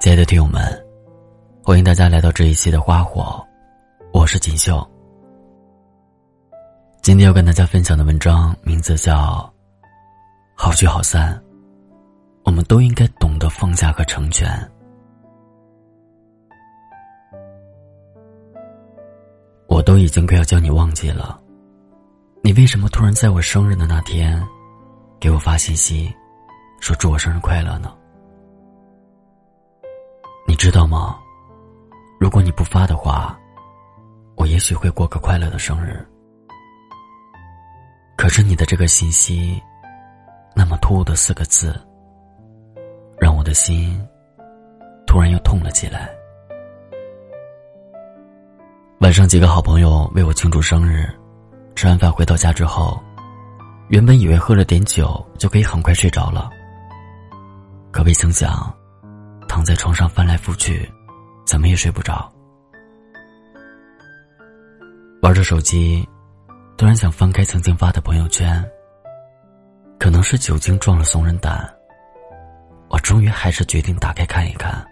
亲爱的听友们，欢迎大家来到这一期的花火，我是锦绣。今天要跟大家分享的文章名字叫《好聚好散》，我们都应该懂得放下和成全。我都已经快要将你忘记了，你为什么突然在我生日的那天，给我发信息，说祝我生日快乐呢？知道吗？如果你不发的话，我也许会过个快乐的生日。可是你的这个信息，那么突兀的四个字，让我的心突然又痛了起来。晚上几个好朋友为我庆祝生日，吃完饭回到家之后，原本以为喝了点酒就可以很快睡着了，可未曾想。躺在床上翻来覆去，怎么也睡不着。玩着手机，突然想翻开曾经发的朋友圈。可能是酒精壮了怂人胆，我终于还是决定打开看一看。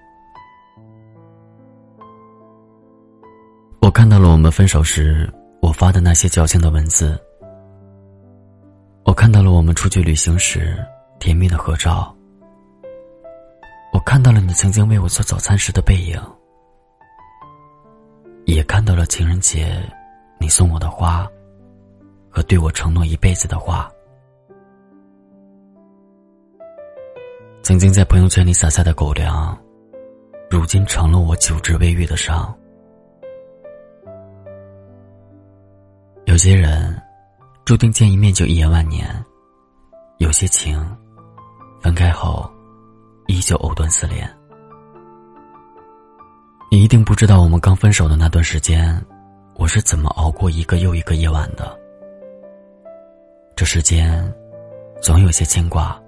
我看到了我们分手时我发的那些矫情的文字，我看到了我们出去旅行时甜蜜的合照。看到了你曾经为我做早餐时的背影，也看到了情人节你送我的花，和对我承诺一辈子的话。曾经在朋友圈里撒下的狗粮，如今成了我久治未愈的伤。有些人注定见一面就一眼万年，有些情分开后。依旧藕断丝连。你一定不知道，我们刚分手的那段时间，我是怎么熬过一个又一个夜晚的。这世间，总有些牵挂，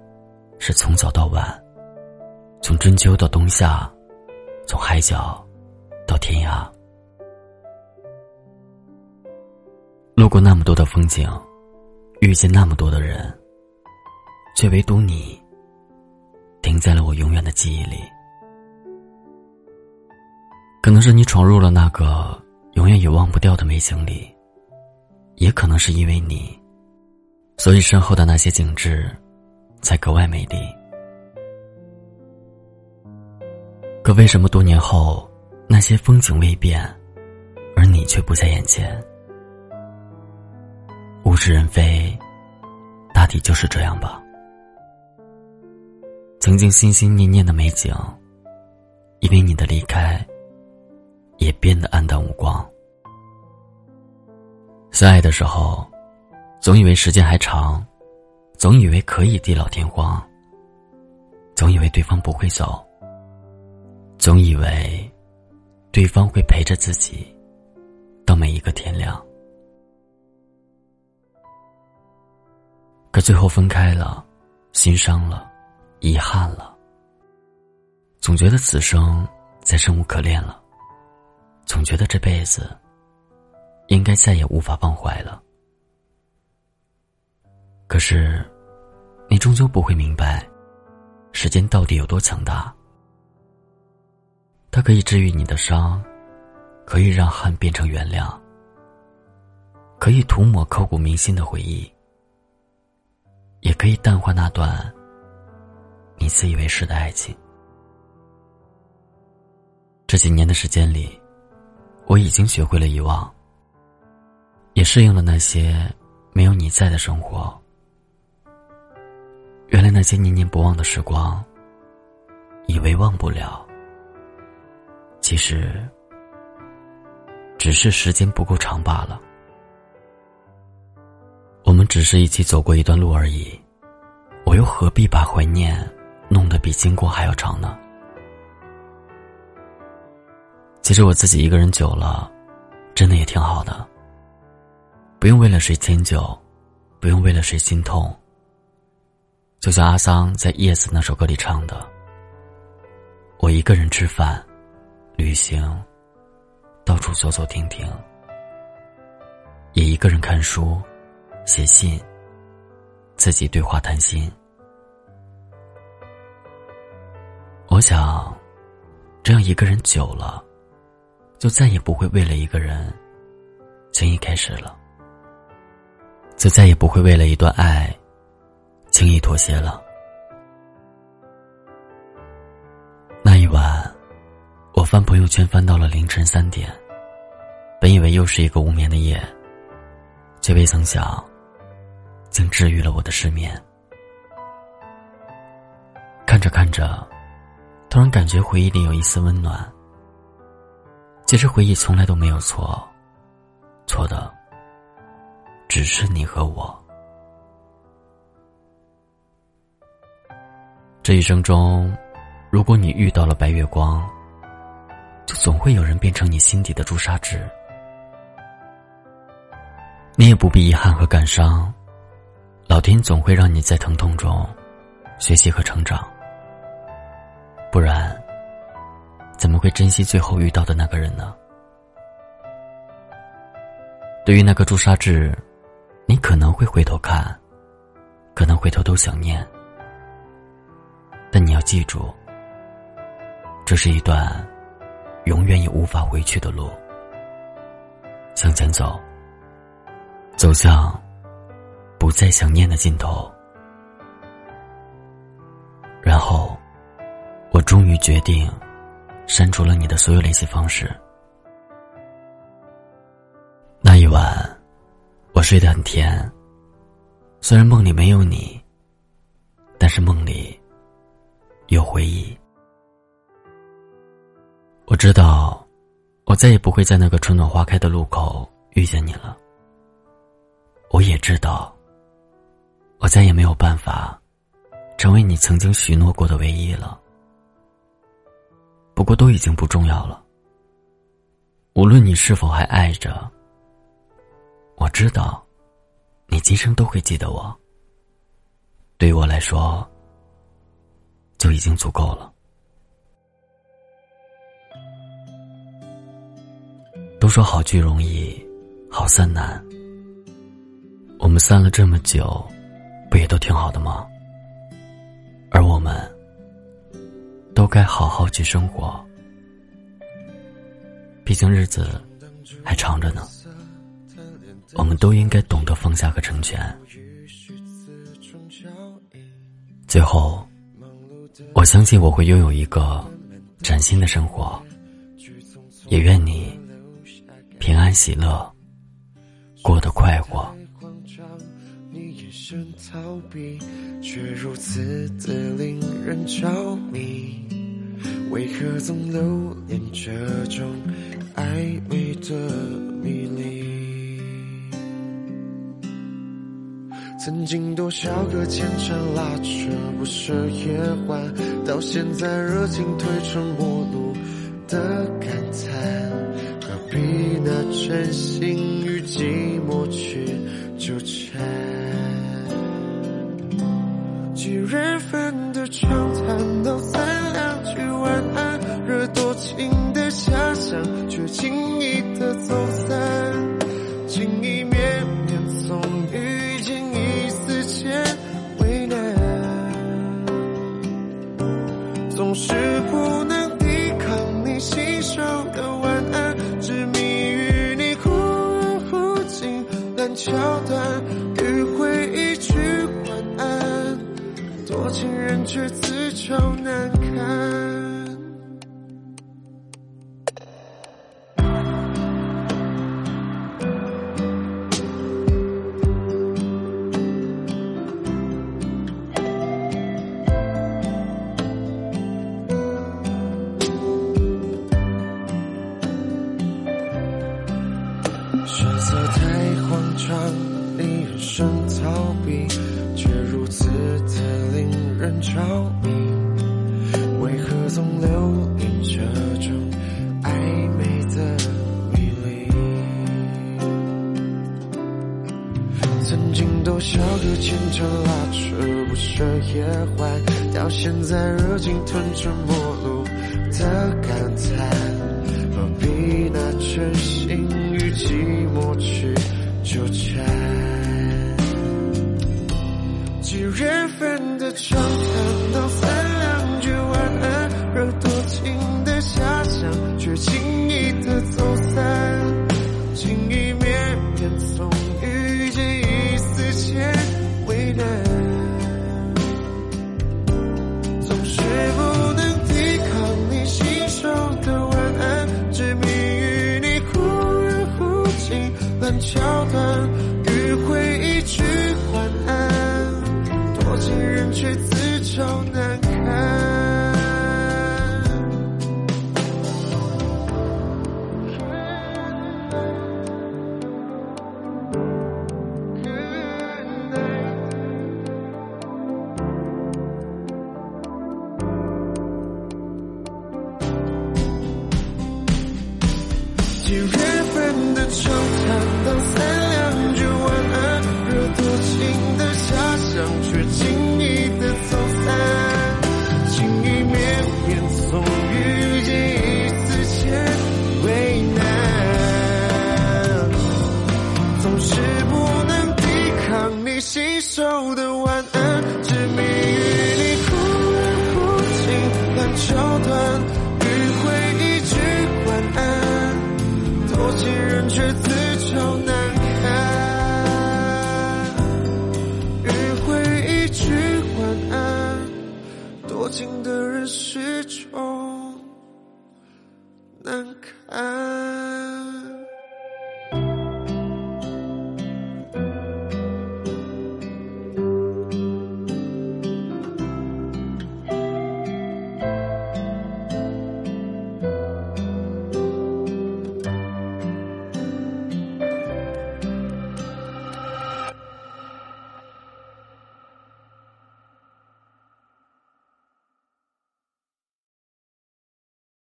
是从早到晚，从春秋到冬夏，从海角到天涯。路过那么多的风景，遇见那么多的人，却唯独你。停在了我永远的记忆里，可能是你闯入了那个永远也忘不掉的美景里，也可能是因为你，所以身后的那些景致才格外美丽。可为什么多年后那些风景未变，而你却不在眼前？物是人非，大抵就是这样吧。曾经心心念念的美景，因为你的离开，也变得黯淡无光。相爱的时候，总以为时间还长，总以为可以地老天荒，总以为对方不会走，总以为对方会陪着自己到每一个天亮。可最后分开了，心伤了。遗憾了，总觉得此生再生无可恋了，总觉得这辈子应该再也无法忘怀了。可是，你终究不会明白，时间到底有多强大。它可以治愈你的伤，可以让恨变成原谅，可以涂抹刻骨铭心的回忆，也可以淡化那段。你自以为是的爱情，这几年的时间里，我已经学会了遗忘，也适应了那些没有你在的生活。原来那些念念不忘的时光，以为忘不了，其实只是时间不够长罢了。我们只是一起走过一段路而已，我又何必把怀念？弄得比经过还要长呢。其实我自己一个人久了，真的也挺好的。不用为了谁迁就，不用为了谁心痛。就像阿桑在《叶子》那首歌里唱的：“我一个人吃饭、旅行，到处走走停停，也一个人看书、写信，自己对话谈心。”我想，这样一个人久了，就再也不会为了一个人轻易开始了，就再也不会为了一段爱轻易妥协了。那一晚，我翻朋友圈翻到了凌晨三点，本以为又是一个无眠的夜，却未曾想，竟治愈了我的失眠。看着看着，突然感觉回忆里有一丝温暖。其实回忆从来都没有错，错的只是你和我。这一生中。如果你遇到了白月光，就总会有人变成你心底的朱砂痣。你也不必遗憾和感伤，老天总会让你在疼痛中学习和成长。不然，怎么会珍惜最后遇到的那个人呢？对于那个朱砂痣，你可能会回头看，可能会偷偷想念，但你要记住。这是一段永远也无法回去的路。向前走，走向不再想念的尽头。然后，我终于决定删除了你的所有联系方式。那一晚，我睡得很甜。虽然梦里没有你，但是梦里有回忆。我知道，我再也不会在那个春暖花开的路口遇见你了。我也知道，我再也没有办法成为你曾经许诺过的唯一了。不过都已经不重要了。无论你是否还爱着，我知道，你今生都会记得我。对于我来说，就已经足够了。都说好聚容易，好散难。我们散了这么久，不也都挺好的吗？而我们，都该好好去生活。毕竟日子还长着呢。我们都应该懂得放下和成全。最后，我相信我会拥有一个崭新的生活。也愿你。平安喜乐，过得快活。你眼神逃避，却如此的令人着迷。为何总留恋这种暧昧的迷离？曾经多少个牵肠拉扯不舍夜晚，到现在热情褪成陌路的感叹。何必拿真心与寂寞去纠缠？几人份的畅谈道三两句晚安，惹多情的遐想，却轻易的走散。桥段。着迷。为何总留恋这种暧昧的迷离？曾经多少个牵肠拉扯不舍夜晚，到现在热情吞成陌路